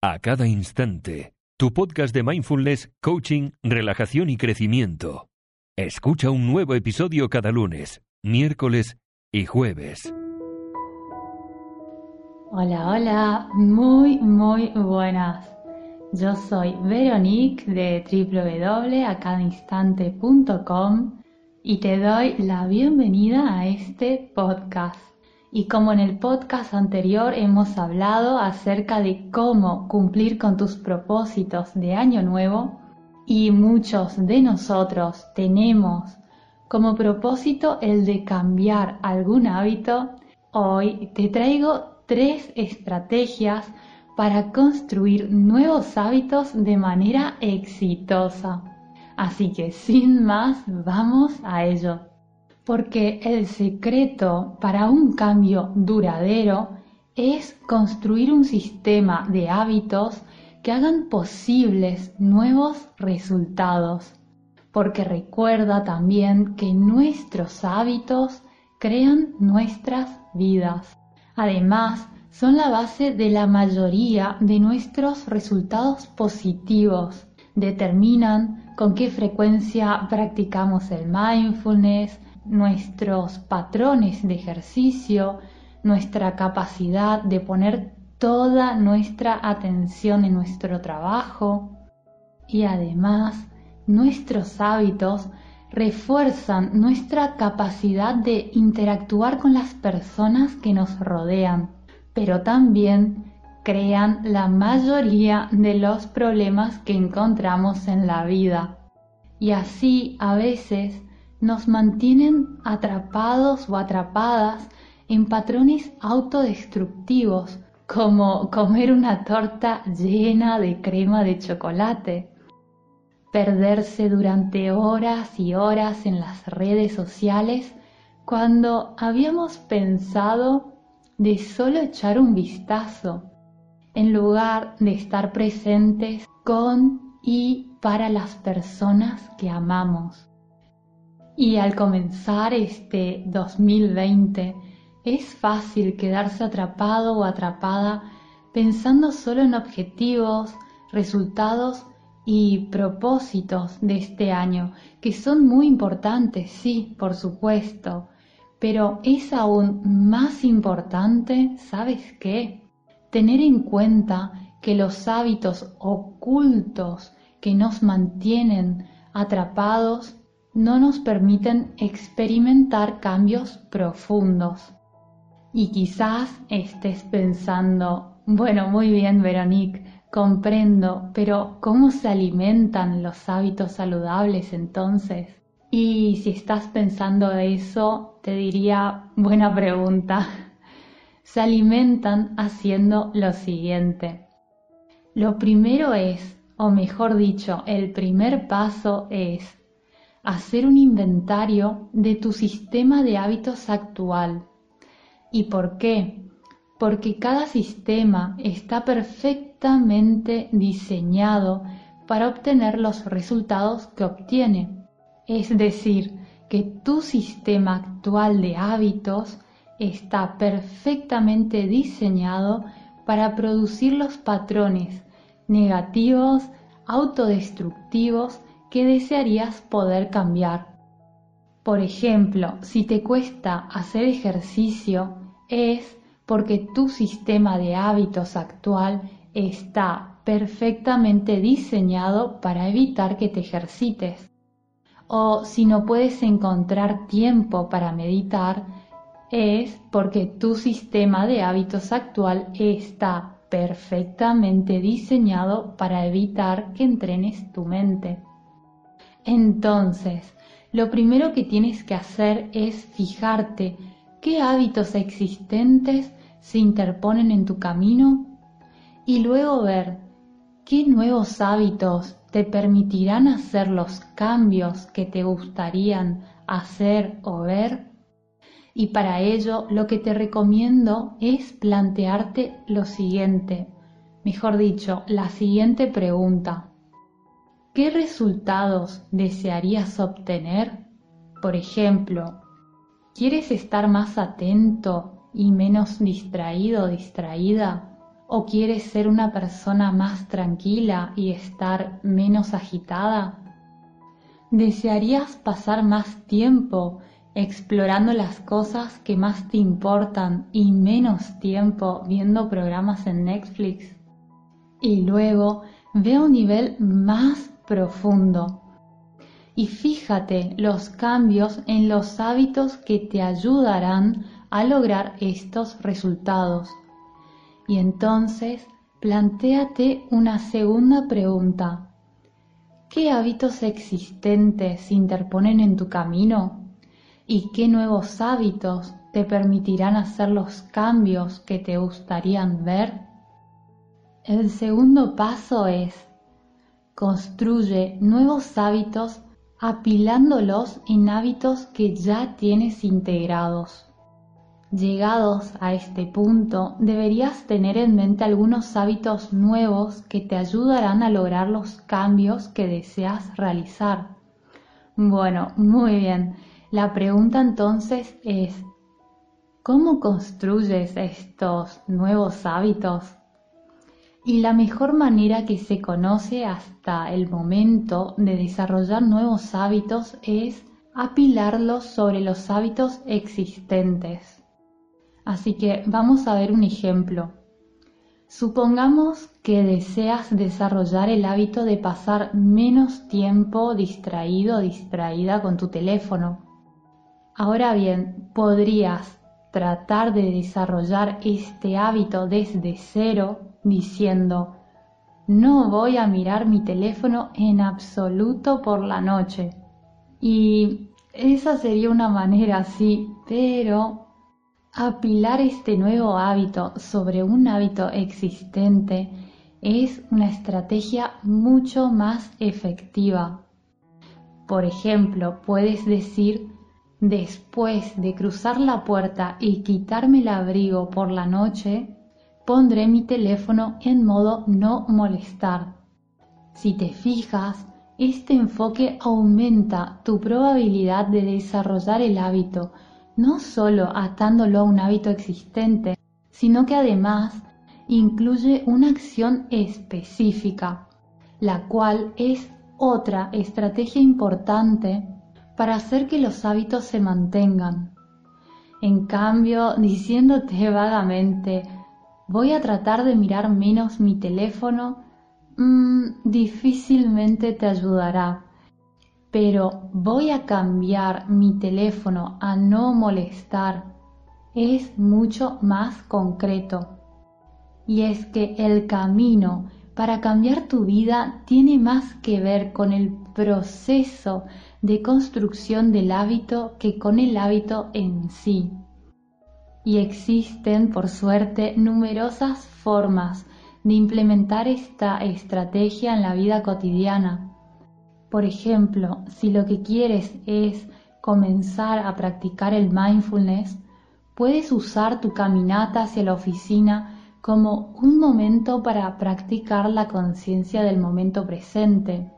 A cada instante, tu podcast de mindfulness, coaching, relajación y crecimiento. Escucha un nuevo episodio cada lunes, miércoles y jueves. Hola, hola, muy, muy buenas. Yo soy Veronique de www.acadainstante.com y te doy la bienvenida a este podcast. Y como en el podcast anterior hemos hablado acerca de cómo cumplir con tus propósitos de año nuevo, y muchos de nosotros tenemos como propósito el de cambiar algún hábito, hoy te traigo tres estrategias para construir nuevos hábitos de manera exitosa. Así que sin más, vamos a ello porque el secreto para un cambio duradero es construir un sistema de hábitos que hagan posibles nuevos resultados. Porque recuerda también que nuestros hábitos crean nuestras vidas. Además, son la base de la mayoría de nuestros resultados positivos. Determinan con qué frecuencia practicamos el mindfulness, nuestros patrones de ejercicio, nuestra capacidad de poner toda nuestra atención en nuestro trabajo y además nuestros hábitos refuerzan nuestra capacidad de interactuar con las personas que nos rodean, pero también crean la mayoría de los problemas que encontramos en la vida. Y así a veces nos mantienen atrapados o atrapadas en patrones autodestructivos, como comer una torta llena de crema de chocolate, perderse durante horas y horas en las redes sociales cuando habíamos pensado de solo echar un vistazo, en lugar de estar presentes con y para las personas que amamos. Y al comenzar este 2020 es fácil quedarse atrapado o atrapada pensando solo en objetivos, resultados y propósitos de este año, que son muy importantes, sí, por supuesto, pero es aún más importante, ¿sabes qué? Tener en cuenta que los hábitos ocultos que nos mantienen atrapados no nos permiten experimentar cambios profundos. Y quizás estés pensando, bueno, muy bien, Veronique, comprendo, pero ¿cómo se alimentan los hábitos saludables entonces? Y si estás pensando eso, te diría, buena pregunta. Se alimentan haciendo lo siguiente. Lo primero es, o mejor dicho, el primer paso es hacer un inventario de tu sistema de hábitos actual. ¿Y por qué? Porque cada sistema está perfectamente diseñado para obtener los resultados que obtiene. Es decir, que tu sistema actual de hábitos está perfectamente diseñado para producir los patrones negativos, autodestructivos que desearías poder cambiar. Por ejemplo, si te cuesta hacer ejercicio, es porque tu sistema de hábitos actual está perfectamente diseñado para evitar que te ejercites. O si no puedes encontrar tiempo para meditar, es porque tu sistema de hábitos actual está perfectamente diseñado para evitar que entrenes tu mente. Entonces, lo primero que tienes que hacer es fijarte qué hábitos existentes se interponen en tu camino y luego ver qué nuevos hábitos te permitirán hacer los cambios que te gustarían hacer o ver. Y para ello lo que te recomiendo es plantearte lo siguiente, mejor dicho, la siguiente pregunta. ¿Qué resultados desearías obtener? Por ejemplo, ¿quieres estar más atento y menos distraído o distraída? ¿O quieres ser una persona más tranquila y estar menos agitada? ¿Desearías pasar más tiempo explorando las cosas que más te importan y menos tiempo viendo programas en Netflix? Y luego ve a un nivel más profundo y fíjate los cambios en los hábitos que te ayudarán a lograr estos resultados. Y entonces plantéate una segunda pregunta. ¿Qué hábitos existentes se interponen en tu camino? ¿Y qué nuevos hábitos te permitirán hacer los cambios que te gustarían ver? El segundo paso es construye nuevos hábitos apilándolos en hábitos que ya tienes integrados. Llegados a este punto, deberías tener en mente algunos hábitos nuevos que te ayudarán a lograr los cambios que deseas realizar. Bueno, muy bien. La pregunta entonces es, ¿cómo construyes estos nuevos hábitos? Y la mejor manera que se conoce hasta el momento de desarrollar nuevos hábitos es apilarlos sobre los hábitos existentes. Así que vamos a ver un ejemplo. Supongamos que deseas desarrollar el hábito de pasar menos tiempo distraído o distraída con tu teléfono. Ahora bien, podrías tratar de desarrollar este hábito desde cero diciendo, no voy a mirar mi teléfono en absoluto por la noche. Y esa sería una manera, sí, pero Apilar este nuevo hábito sobre un hábito existente es una estrategia mucho más efectiva. Por ejemplo, puedes decir, después de cruzar la puerta y quitarme el abrigo por la noche, pondré mi teléfono en modo no molestar. Si te fijas, este enfoque aumenta tu probabilidad de desarrollar el hábito no solo atándolo a un hábito existente, sino que además incluye una acción específica, la cual es otra estrategia importante para hacer que los hábitos se mantengan. En cambio, diciéndote vagamente, voy a tratar de mirar menos mi teléfono, mm, difícilmente te ayudará pero voy a cambiar mi teléfono a no molestar es mucho más concreto. Y es que el camino para cambiar tu vida tiene más que ver con el proceso de construcción del hábito que con el hábito en sí. Y existen, por suerte, numerosas formas de implementar esta estrategia en la vida cotidiana por ejemplo, si lo que quieres es comenzar a practicar el mindfulness, puedes usar tu caminata hacia la oficina como un momento para practicar la conciencia del momento presente.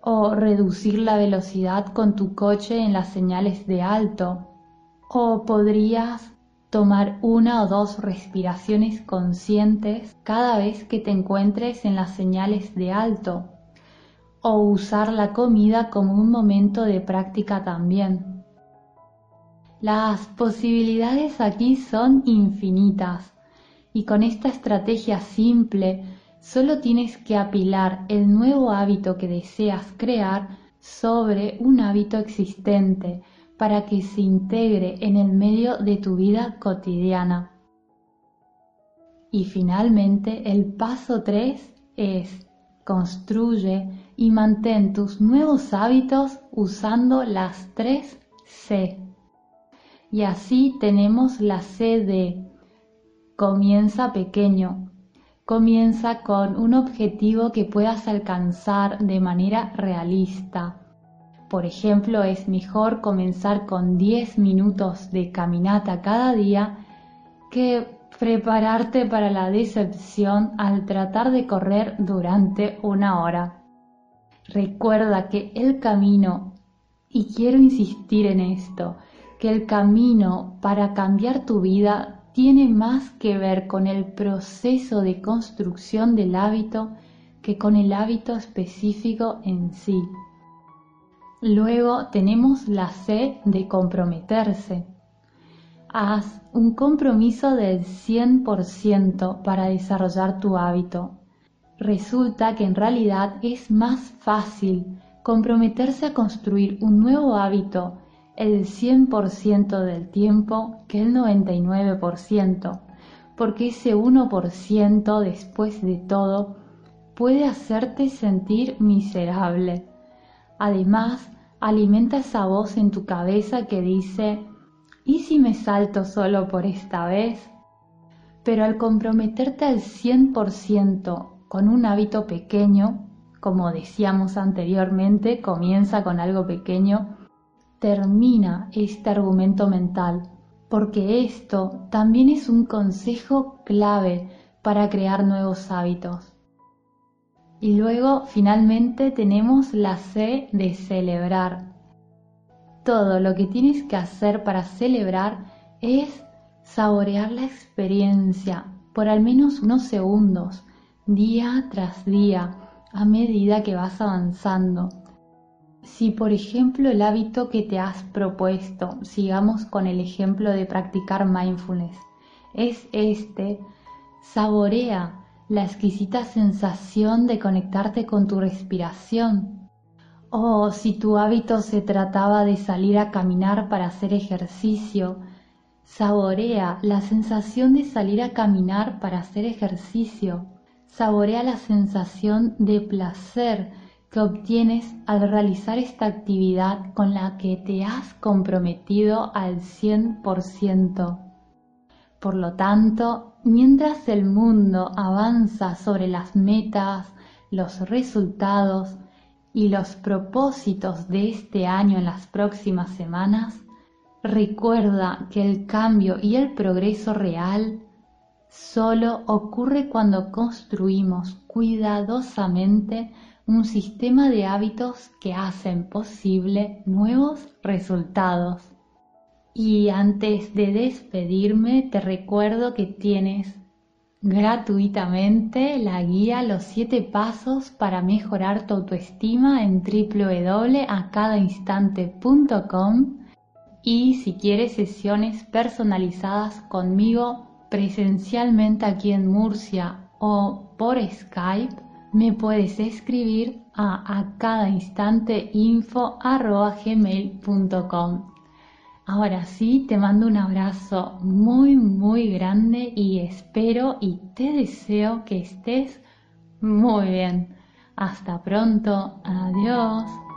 O reducir la velocidad con tu coche en las señales de alto. O podrías tomar una o dos respiraciones conscientes cada vez que te encuentres en las señales de alto o usar la comida como un momento de práctica también. Las posibilidades aquí son infinitas y con esta estrategia simple solo tienes que apilar el nuevo hábito que deseas crear sobre un hábito existente para que se integre en el medio de tu vida cotidiana. Y finalmente el paso 3 es construye y mantén tus nuevos hábitos usando las tres C. Y así tenemos la C de comienza pequeño. Comienza con un objetivo que puedas alcanzar de manera realista. Por ejemplo, es mejor comenzar con 10 minutos de caminata cada día que prepararte para la decepción al tratar de correr durante una hora. Recuerda que el camino, y quiero insistir en esto, que el camino para cambiar tu vida tiene más que ver con el proceso de construcción del hábito que con el hábito específico en sí. Luego tenemos la C de comprometerse. Haz un compromiso del 100% para desarrollar tu hábito. Resulta que en realidad es más fácil comprometerse a construir un nuevo hábito el 100% del tiempo que el 99%, porque ese 1% después de todo puede hacerte sentir miserable. Además, alimenta esa voz en tu cabeza que dice, ¿y si me salto solo por esta vez? Pero al comprometerte al 100% con un hábito pequeño, como decíamos anteriormente, comienza con algo pequeño, termina este argumento mental, porque esto también es un consejo clave para crear nuevos hábitos. Y luego finalmente tenemos la C de celebrar. Todo lo que tienes que hacer para celebrar es saborear la experiencia por al menos unos segundos, día tras día, a medida que vas avanzando. Si por ejemplo el hábito que te has propuesto, sigamos con el ejemplo de practicar mindfulness, es este, saborea la exquisita sensación de conectarte con tu respiración. O si tu hábito se trataba de salir a caminar para hacer ejercicio, saborea la sensación de salir a caminar para hacer ejercicio. Saborea la sensación de placer que obtienes al realizar esta actividad con la que te has comprometido al 100%. Por lo tanto, mientras el mundo avanza sobre las metas, los resultados y los propósitos de este año en las próximas semanas, recuerda que el cambio y el progreso real solo ocurre cuando construimos cuidadosamente un sistema de hábitos que hacen posible nuevos resultados. Y antes de despedirme, te recuerdo que tienes gratuitamente la guía Los 7 pasos para mejorar tu autoestima en www.acadainstante.com y si quieres sesiones personalizadas conmigo presencialmente aquí en Murcia o por Skype, me puedes escribir a, a cada instante Ahora sí, te mando un abrazo muy, muy grande y espero y te deseo que estés muy bien. Hasta pronto. Adiós.